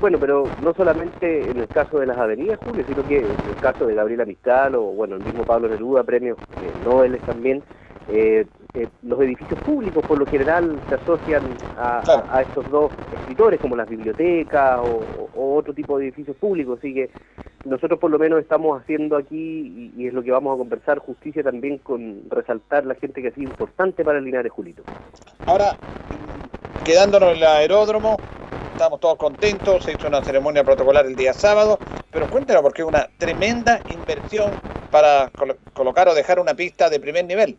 bueno, pero no solamente en el caso de las avenidas, Julio, sino que en el caso de Gabriela Mistral o, bueno, el mismo Pablo Neruda, premios eh, Nobel también, eh, eh, los edificios públicos por lo general se asocian a, a- a estos dos escritores, como las bibliotecas o, o otro tipo de edificios públicos, así que nosotros por lo menos estamos haciendo aquí, y, y es lo que vamos a conversar, justicia también con resaltar la gente que ha sido importante para el Linares, Julito. Ahora, quedándonos en el aeródromo, estamos todos contentos, se hizo una ceremonia protocolar el día sábado, pero cuéntenos porque es una tremenda inversión para colo- colocar o dejar una pista de primer nivel.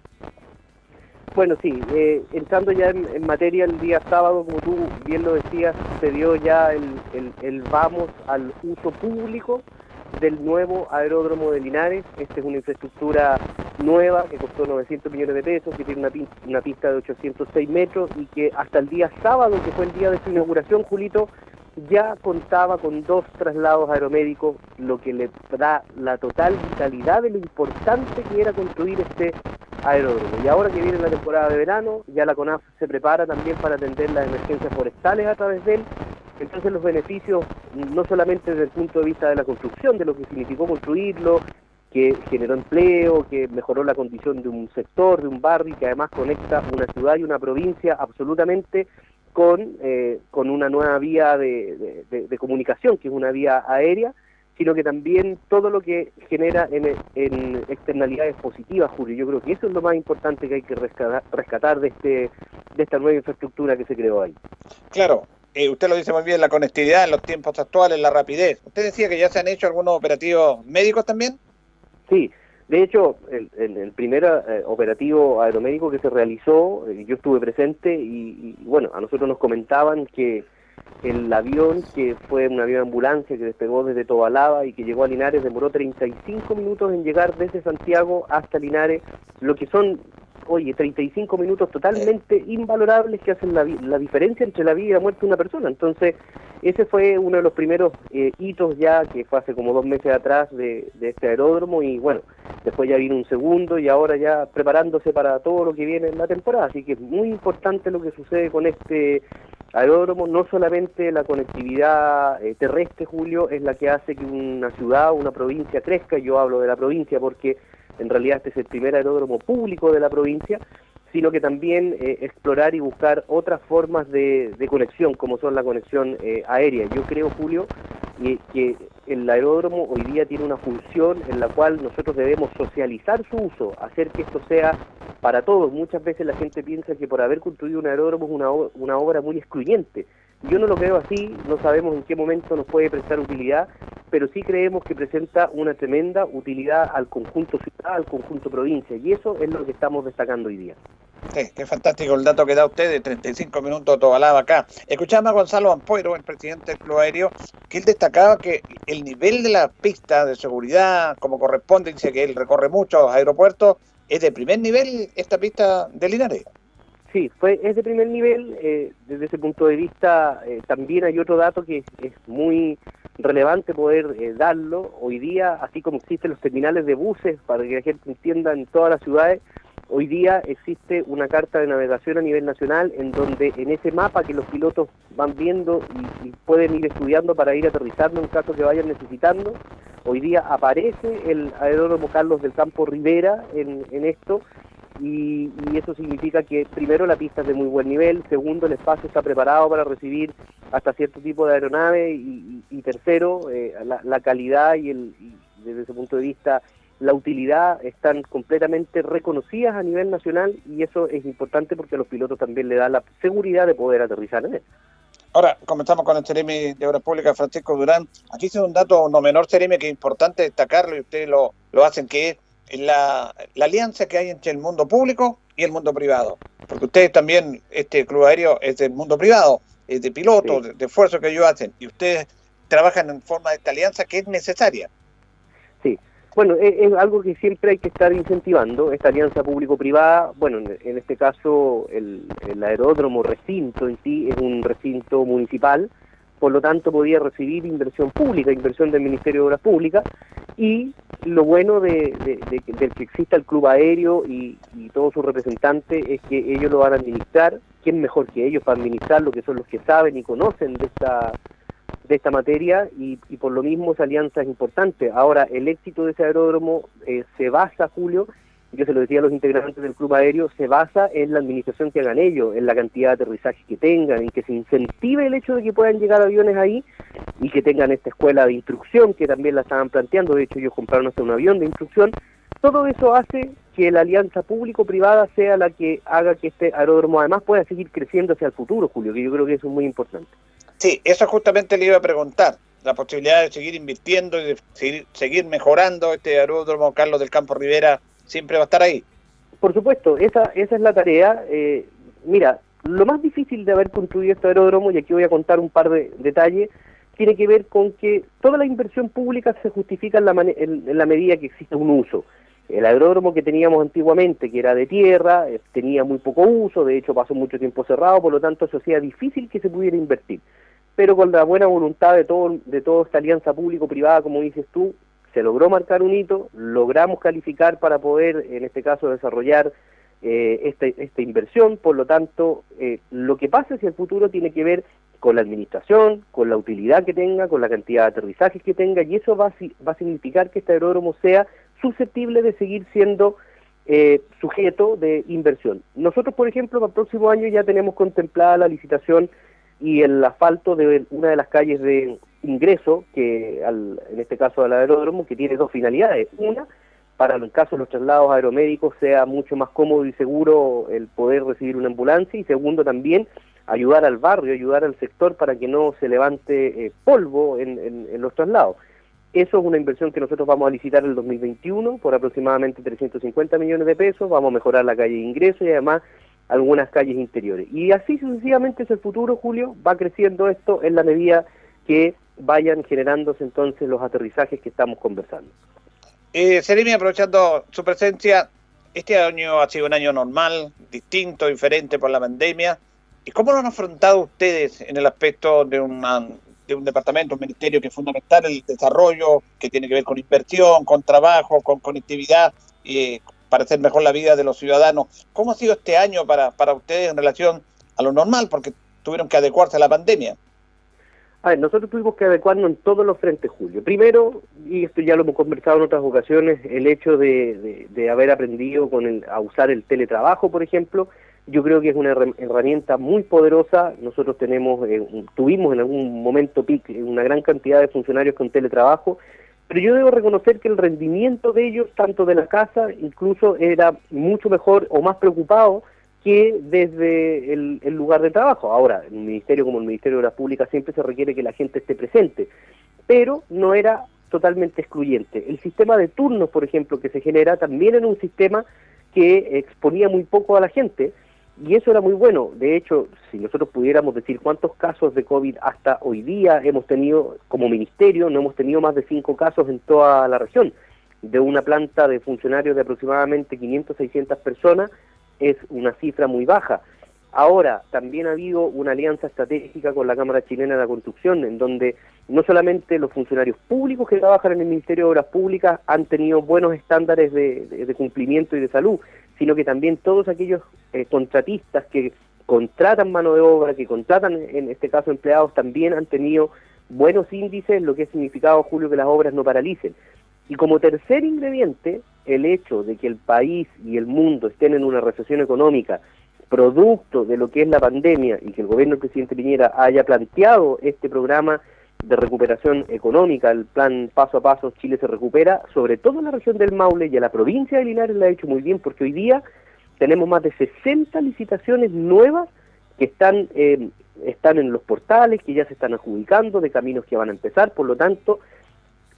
Bueno, sí, eh, entrando ya en, materia el día sábado, como tú bien lo decías, se dio ya el, el- vamos al uso público del nuevo aeródromo de Linares. Esta es una infraestructura nueva que costó 900 millones de pesos, que tiene una, una pista de 806 metros y que hasta el día sábado, que fue el día de su inauguración, Julito, ya contaba con dos traslados aeromédicos, lo que le da la total vitalidad de lo importante que era construir este aeródromo. Y ahora que viene la temporada de verano, ya la CONAF se prepara también para atender las emergencias forestales a través de él. Entonces los beneficios, no solamente desde el punto de vista de la construcción, de lo que significó construirlo, que generó empleo, que mejoró la condición de un sector, de un barrio, que además conecta una ciudad y una provincia absolutamente con, eh, con una nueva vía de comunicación, que es una vía aérea, sino que también todo lo que genera en, en externalidades positivas, Julio. Yo creo que eso es lo más importante que hay que rescatar, rescatar de, este, de esta nueva infraestructura que se creó ahí. Claro, eh, usted lo dice muy bien, la conectividad en los tiempos actuales, la rapidez. Usted decía que ya se han hecho algunos operativos médicos también. Sí, de hecho, el, el- el primer eh, operativo aeromédico que se realizó, eh, yo estuve presente y, y, bueno, a nosotros nos comentaban que el avión, que fue un avión ambulancia que despegó desde Tobalaba y que llegó a Linares, demoró 35 minutos en llegar desde Santiago hasta Linares, lo que son, oye, 35 minutos totalmente invalorables que hacen la, la diferencia entre la vida y la muerte de una persona. Entonces, ese fue uno de los primeros eh, hitos ya, que fue hace como dos meses atrás de, de este aeródromo y bueno, después ya vino un segundo y ahora ya preparándose para todo lo que viene en la temporada. Así que es muy importante lo que sucede con este aeródromo, no solamente la conectividad eh, terrestre, Julio, es la que hace que una ciudad o una provincia crezca, yo hablo de la provincia porque en realidad este es el primer aeródromo público de la provincia, sino que también eh, explorar y buscar otras formas de, conexión, como son la conexión eh, aérea. Yo creo, Julio, que el aeródromo hoy día tiene una función en la cual nosotros debemos socializar su uso, hacer que esto sea para todos. Muchas veces la gente piensa que por haber construido un aeródromo es una, una obra muy excluyente. Yo no lo veo así, no sabemos en qué momento nos puede prestar utilidad, pero sí creemos que presenta una tremenda utilidad al conjunto ciudad, al conjunto provincia, y eso es lo que estamos destacando hoy día. Sí, qué fantástico el dato que da usted de 35 minutos Tobalaba acá. Escuchamos a Gonzalo Ampuero, el presidente del Club Aéreo, que él destacaba que el nivel de la pista de seguridad, como corresponde, dice que él recorre muchos aeropuertos, es de primer nivel esta pista de Linares. Sí, fue, es de primer nivel. eh, desde ese punto de vista, eh, también hay otro dato que es, muy relevante poder eh, darlo. Hoy día, así como existen los terminales de buses, para que la gente entienda, en todas las ciudades, Hoy día existe una carta de navegación a nivel nacional en donde en ese mapa que los pilotos van viendo y, pueden ir estudiando para ir aterrizando en caso que vayan necesitando, hoy día aparece el aeródromo Carlos del Campo Rivera en, en esto y, y eso significa que primero la pista es de muy buen nivel, segundo el espacio está preparado para recibir hasta cierto tipo de aeronave y, y- tercero eh, la, la calidad y, el, y desde ese punto de vista la utilidad están completamente reconocidas a nivel nacional y eso es importante porque a los pilotos también le da la seguridad de poder aterrizar en él. Ahora, comenzamos con el Ceremi de Obras Públicas, Francisco Durán. Aquí es un dato no menor, Ceremi, que es importante destacarlo y ustedes lo, lo hacen, que es la, la alianza que hay entre el mundo público y el mundo privado. Porque ustedes también, este club aéreo es del mundo privado, es de pilotos, de, de esfuerzo que ellos hacen. Y ustedes trabajan en forma de esta alianza que es necesaria. Bueno, es, es algo que siempre hay que estar incentivando, esta alianza público-privada, bueno, en, en este caso el, el aeródromo recinto en sí es un recinto municipal, por lo tanto podía recibir inversión pública, inversión del Ministerio de Obras Públicas, y lo bueno de, de- de que- del que exista el club aéreo y, y todos sus representantes es que ellos lo van a administrar, ¿quién mejor que ellos para administrarlo, que son los que saben y conocen de esta de esta materia y, y por lo mismo esa alianza es importante. Ahora, el éxito de ese aeródromo eh, se basa, Julio, yo se lo decía a los integrantes del club aéreo, se basa en la administración que hagan ellos, en la cantidad de aterrizajes que tengan, en que se incentive el hecho de que puedan llegar aviones ahí y que tengan esta escuela de instrucción que también la estaban planteando, de hecho ellos compraron hasta un avión de instrucción. Todo eso hace que la alianza público-privada sea la que haga que este aeródromo además pueda seguir creciendo hacia el futuro, Julio, que yo creo que eso es muy importante. Sí, eso justamente le iba a preguntar. La posibilidad de seguir invirtiendo y de seguir, seguir mejorando este aeródromo Carlos del Campo Rivera siempre va a estar ahí. Por supuesto, esa, esa es la tarea. Eh, mira, lo más difícil de haber construido este aeródromo, y aquí voy a contar un par de detalles, tiene que ver con que toda la inversión pública se justifica en la, en la medida que existe un uso. El aeródromo que teníamos antiguamente, que era de tierra, eh, tenía muy poco uso, de hecho pasó mucho tiempo cerrado, por lo tanto eso hacía difícil que se pudiera invertir. Pero con la buena voluntad de todo, de toda esta alianza público-privada, como dices tú, se logró marcar un hito, logramos calificar para poder, en este caso, desarrollar eh, esta, esta inversión, por lo tanto, eh, lo que pase hacia el futuro tiene que ver con la administración, con la utilidad que tenga, con la cantidad de aterrizajes que tenga, y eso va a, va a significar que este aeródromo sea susceptible de seguir siendo eh, sujeto de inversión. Nosotros, por ejemplo, para el próximo año ya tenemos contemplada la licitación y el asfalto de una de las calles de ingreso, que al- en este caso al aeródromo, que tiene dos finalidades. Una, para el caso de los traslados aeromédicos sea mucho más cómodo y seguro el poder recibir una ambulancia y segundo también ayudar al barrio, ayudar al sector para que no se levante eh, polvo en, en- en los traslados. Eso es una inversión que nosotros vamos a licitar en el 2021 por aproximadamente 350 millones de pesos, vamos a mejorar la calle de ingreso y además algunas calles interiores. Y así sucesivamente es el futuro, Julio, va creciendo esto en la medida que vayan generándose entonces los aterrizajes que estamos conversando. Eh, Seremi, aprovechando su presencia, este año ha sido un año normal, distinto, diferente por la pandemia. ¿Y cómo lo han afrontado ustedes en el aspecto de, una, de un departamento, un ministerio que es fundamental el desarrollo, que tiene que ver con inversión, con trabajo, con conectividad, eh, para hacer mejor la vida de los ciudadanos? ¿Cómo ha sido este año para, para ustedes en relación a lo normal? Porque tuvieron que adecuarse a la pandemia. A ver, nosotros tuvimos que adecuarnos en todos los frentes, Julio. Primero, y esto ya lo hemos conversado en otras ocasiones, el hecho de, de- haber aprendido con el- a usar el teletrabajo, por ejemplo, yo creo que es una herra- herramienta muy poderosa. Nosotros tenemos, eh, tuvimos en algún momento PIC una gran cantidad de funcionarios con teletrabajo, pero yo debo reconocer que el rendimiento de ellos, tanto de la casa, incluso era mucho mejor o más preocupado que desde el, el lugar de trabajo. Ahora, en un ministerio como el Ministerio de Obras Públicas siempre se requiere que la gente esté presente, pero no era totalmente excluyente. El sistema de turnos, por ejemplo, que se genera, también era un sistema que exponía muy poco a la gente, y eso era muy bueno. De hecho, si nosotros pudiéramos decir cuántos casos de COVID hasta hoy día hemos tenido como ministerio, no hemos tenido más de cinco casos en toda la región. De una planta de funcionarios de aproximadamente 500, 600 personas, es una cifra muy baja. Ahora, también ha habido una alianza estratégica con la Cámara Chilena de la Construcción, en donde no solamente los funcionarios públicos que trabajan en el Ministerio de Obras Públicas han tenido buenos estándares de, de- de cumplimiento y de salud, sino que también todos aquellos eh, contratistas que contratan mano de obra, que contratan en este caso empleados, también han tenido buenos índices, lo que ha significado, Julio, que las obras no paralicen. Y como tercer ingrediente, el hecho de que el país y el mundo estén en una recesión económica producto de lo que es la pandemia y que el gobierno del presidente Piñera haya planteado este programa de recuperación económica, el plan paso a paso Chile se recupera, sobre todo en la región del Maule y a la provincia de Linares la ha hecho muy bien porque hoy día tenemos más de 60 licitaciones nuevas que están, eh, están en los portales, que ya se están adjudicando, de caminos que van a empezar, por lo tanto,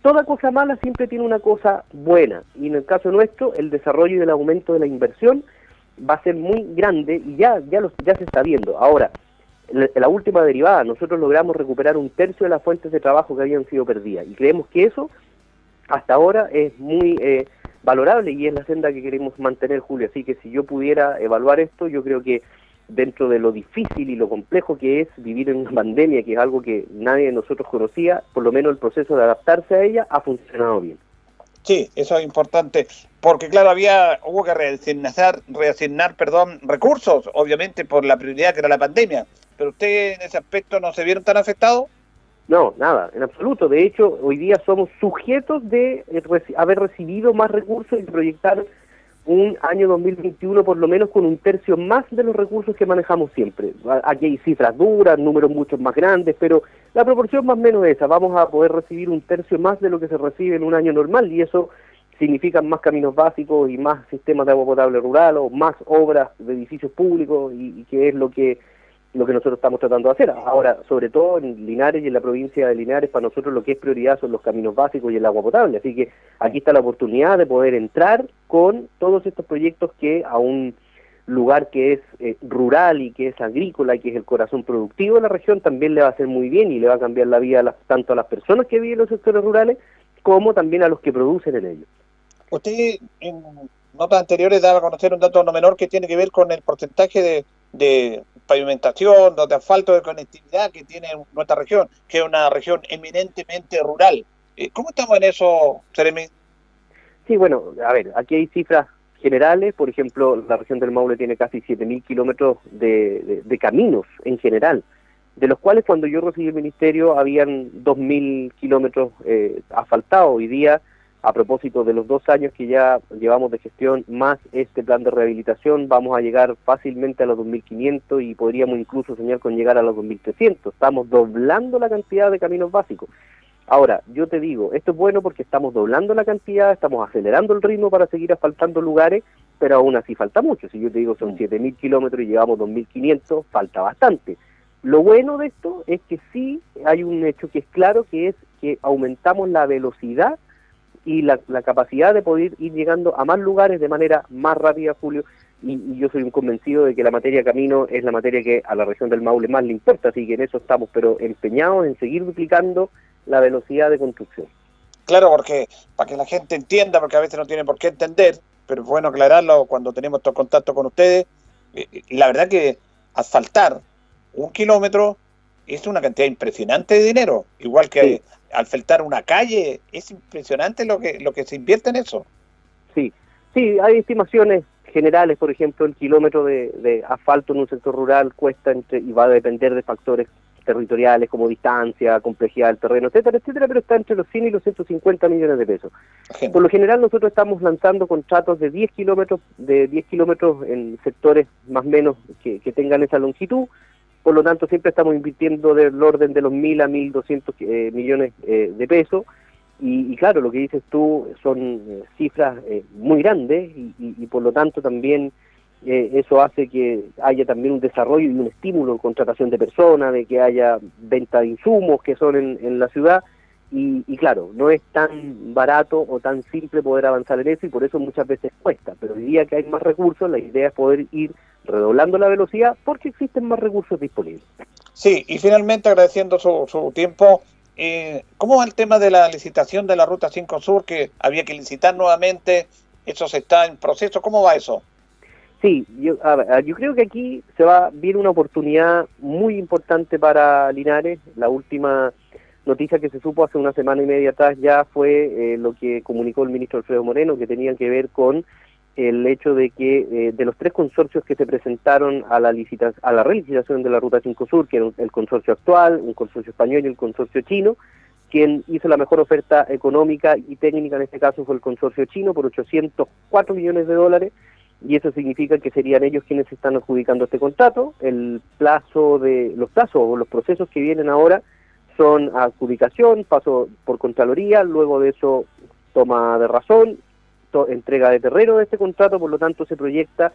toda cosa mala siempre tiene una cosa buena, y en el caso nuestro, el desarrollo y el aumento de la inversión va a ser muy grande y ya, ya, lo, ya se está viendo. Ahora, la, última derivada, nosotros logramos recuperar un tercio de las fuentes de trabajo que habían sido perdidas, y creemos que eso hasta ahora es muy... Eh, valorable y es la senda que queremos mantener, Julio. Así que si yo pudiera evaluar esto, yo creo que dentro de lo difícil y lo complejo que es vivir en una <laughs> pandemia, que es algo que nadie de nosotros conocía, por lo menos el proceso de adaptarse a ella ha funcionado bien. Sí, eso es importante, porque claro, había hubo que reasignar, reasignar perdón, recursos, obviamente por la prioridad que era la pandemia, pero usted en ese aspecto no se vieron tan afectados. No, nada, en absoluto. De hecho, hoy día somos sujetos de haber recibido más recursos y proyectar un año 2021 por lo menos con un tercio más de los recursos que manejamos siempre. Aquí hay cifras duras, números mucho más grandes, pero la proporción más o menos es esa. Vamos a poder recibir un tercio más de lo que se recibe en un año normal y eso significa más caminos básicos y más sistemas de agua potable rural o más obras de edificios públicos y, y que es lo que lo que nosotros estamos tratando de hacer. Ahora, sobre todo en Linares y en la provincia de Linares, para nosotros lo que es prioridad son los caminos básicos y el agua potable. Así que aquí está la oportunidad de poder entrar con todos estos proyectos que a un lugar que es eh, rural y que es agrícola y que es el corazón productivo de la región también le va a hacer muy bien y le va a cambiar la vida tanto a las personas que viven en los sectores rurales como también a los que producen en ellos. Usted en notas anteriores daba a conocer un dato no menor que tiene que ver con el porcentaje de, de pavimentación, de asfalto, de conectividad que tiene nuestra región, que es una región eminentemente rural. Eh, ¿Cómo estamos en eso, Seremi? Sí, bueno, a ver, aquí hay cifras generales, por ejemplo, la región del Maule tiene casi 7.000 kilómetros de, caminos en general, de los cuales cuando yo recibí el ministerio habían 2.000 kilómetros eh, asfaltados. Hoy día a propósito de los dos años que ya llevamos de gestión más este plan de rehabilitación, vamos a llegar fácilmente a los 2.500 y podríamos incluso soñar con llegar a los 2.300. Estamos doblando la cantidad de caminos básicos. Ahora, yo te digo, esto es bueno porque estamos doblando la cantidad, estamos acelerando el ritmo para seguir asfaltando lugares, pero aún así falta mucho. Si yo te digo son 7.000 kilómetros y llevamos 2.500, falta bastante. Lo bueno de esto es que sí hay un hecho que es claro, que es que aumentamos la velocidad y la, la, capacidad de poder ir llegando a más lugares de manera más rápida, Julio. Y, y, yo soy un convencido de que la materia camino es la materia que a la región del Maule más le importa, así que en eso estamos, pero empeñados en seguir duplicando la velocidad de construcción. Claro, porque para que la gente entienda, porque a veces no tiene por qué entender, pero es bueno aclararlo cuando tenemos estos contactos con ustedes. Y la verdad que asfaltar un kilómetro es una cantidad impresionante de dinero, igual que sí al faltar una calle, es impresionante lo que lo que se invierte en eso. Sí, sí, hay estimaciones generales, por ejemplo, el kilómetro de, de asfalto en un sector rural cuesta entre, y va a depender de factores territoriales como distancia, complejidad del terreno, etcétera, etcétera, pero está entre los 100 y los 150 millones de pesos. Por lo general nosotros estamos lanzando contratos de 10 kilómetros, de 10 kilómetros en sectores más o menos que, que tengan esa longitud, por lo tanto siempre estamos invirtiendo del orden de los mil a mil doscientos eh, millones eh, de pesos y, y, claro lo que dices tú son eh, cifras muy grandes y, por lo tanto también eso hace que haya también un desarrollo y un estímulo en contratación de personas, de que haya venta de insumos que son en, en la ciudad. Y, y, claro, no es tan barato o tan simple poder avanzar en eso y por eso muchas veces cuesta, pero hoy día que hay más recursos, la idea es poder ir redoblando la velocidad porque existen más recursos disponibles. Sí, y finalmente agradeciendo su, su tiempo, eh, ¿cómo va el tema de la licitación de la Ruta 5 Sur que había que licitar nuevamente? Eso se está en proceso, ¿cómo va eso? Sí, yo, a ver, yo creo que aquí se va viene una oportunidad muy importante para Linares. La última noticia que se supo hace una semana y media atrás ya fue eh, lo que comunicó el ministro Alfredo Moreno, que tenían que ver con el hecho de que eh, de los tres consorcios que se presentaron a la licita a la relicitación de la Ruta 5 Sur, que era el consorcio actual, un consorcio español y el consorcio chino, quien hizo la mejor oferta económica y técnica en este caso fue el consorcio chino por 804 millones de dólares y eso significa que serían ellos quienes están adjudicando este contrato. El plazo de los plazos o los procesos que vienen ahora son adjudicación, paso por Contraloría, luego de eso toma de razón, entrega de terreno de este contrato, por lo tanto se proyecta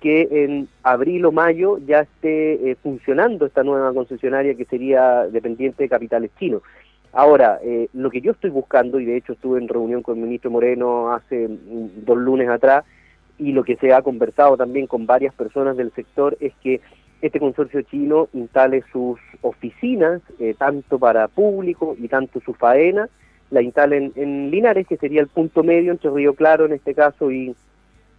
que en abril o mayo ya esté eh, funcionando esta nueva concesionaria que sería dependiente de capitales chinos. Ahora, eh, lo que yo estoy buscando, y de hecho estuve en reunión con el ministro Moreno hace mm, dos lunes atrás, y lo que se ha conversado también con varias personas del sector es que este consorcio chino instale sus oficinas, eh, tanto para público y tanto su faena, la instalen en Linares, que sería el punto medio entre Río Claro en este caso y,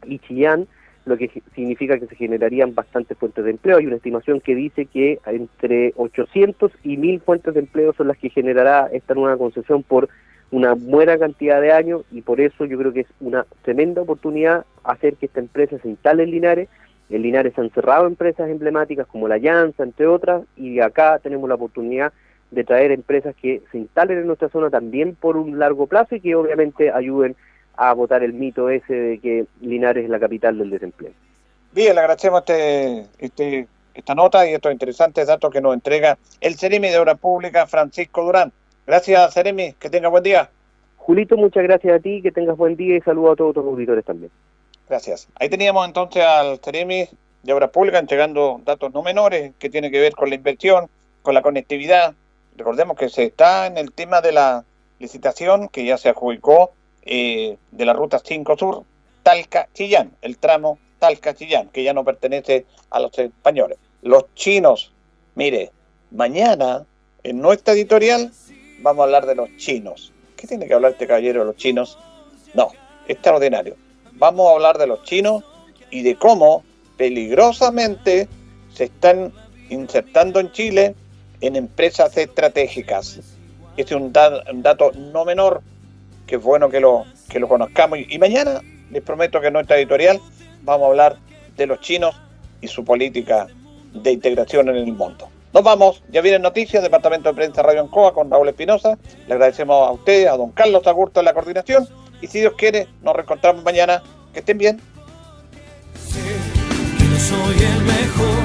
y Chillán, lo que significa que se generarían bastantes fuentes de empleo. Hay una estimación que dice que entre 800 y 1000 fuentes de empleo son las que generará esta nueva concesión por una buena cantidad de años y por eso yo creo que es una tremenda oportunidad hacer que esta empresa se instale en Linares. En Linares se han cerrado empresas emblemáticas como la Llanza, entre otras, y acá tenemos la oportunidad de traer empresas que se instalen en nuestra zona también por un largo plazo y que obviamente ayuden a votar el mito ese de que Linares es la capital del desempleo. Bien, le agradecemos este, este, esta nota y estos interesantes datos que nos entrega el Ceremi de Obra Pública, Francisco Durán. Gracias, Ceremi, que tenga buen día. Julito, muchas gracias a ti, que tengas buen día y saludo a todos tus auditores también. Gracias. Ahí teníamos entonces al Ceremi de Obra Pública entregando datos no menores que tienen que ver con la inversión, con la conectividad. Recordemos que se está en el tema de la licitación que ya se adjudicó eh, de la ruta 5 Sur, Talca-Chillán, el tramo Talca-Chillán, que ya no pertenece a los españoles. Los chinos, mire, mañana en nuestra editorial vamos a hablar de los chinos. ¿Qué tiene que hablar este caballero de los chinos? No, extraordinario. Vamos a hablar de los chinos y de cómo peligrosamente se están insertando en Chile en empresas estratégicas. Este es un, dato no menor que es bueno que lo, que lo conozcamos. Y, mañana les prometo que en nuestra editorial vamos a hablar de los chinos y su política de integración en el mundo. Nos vamos, ya vienen noticias, Departamento de Prensa Radio Ancoa con Raúl Espinosa. Le agradecemos a usted, a don Carlos Agurto en la coordinación. Y si Dios quiere, nos reencontramos mañana. Que estén bien. soy el mejor,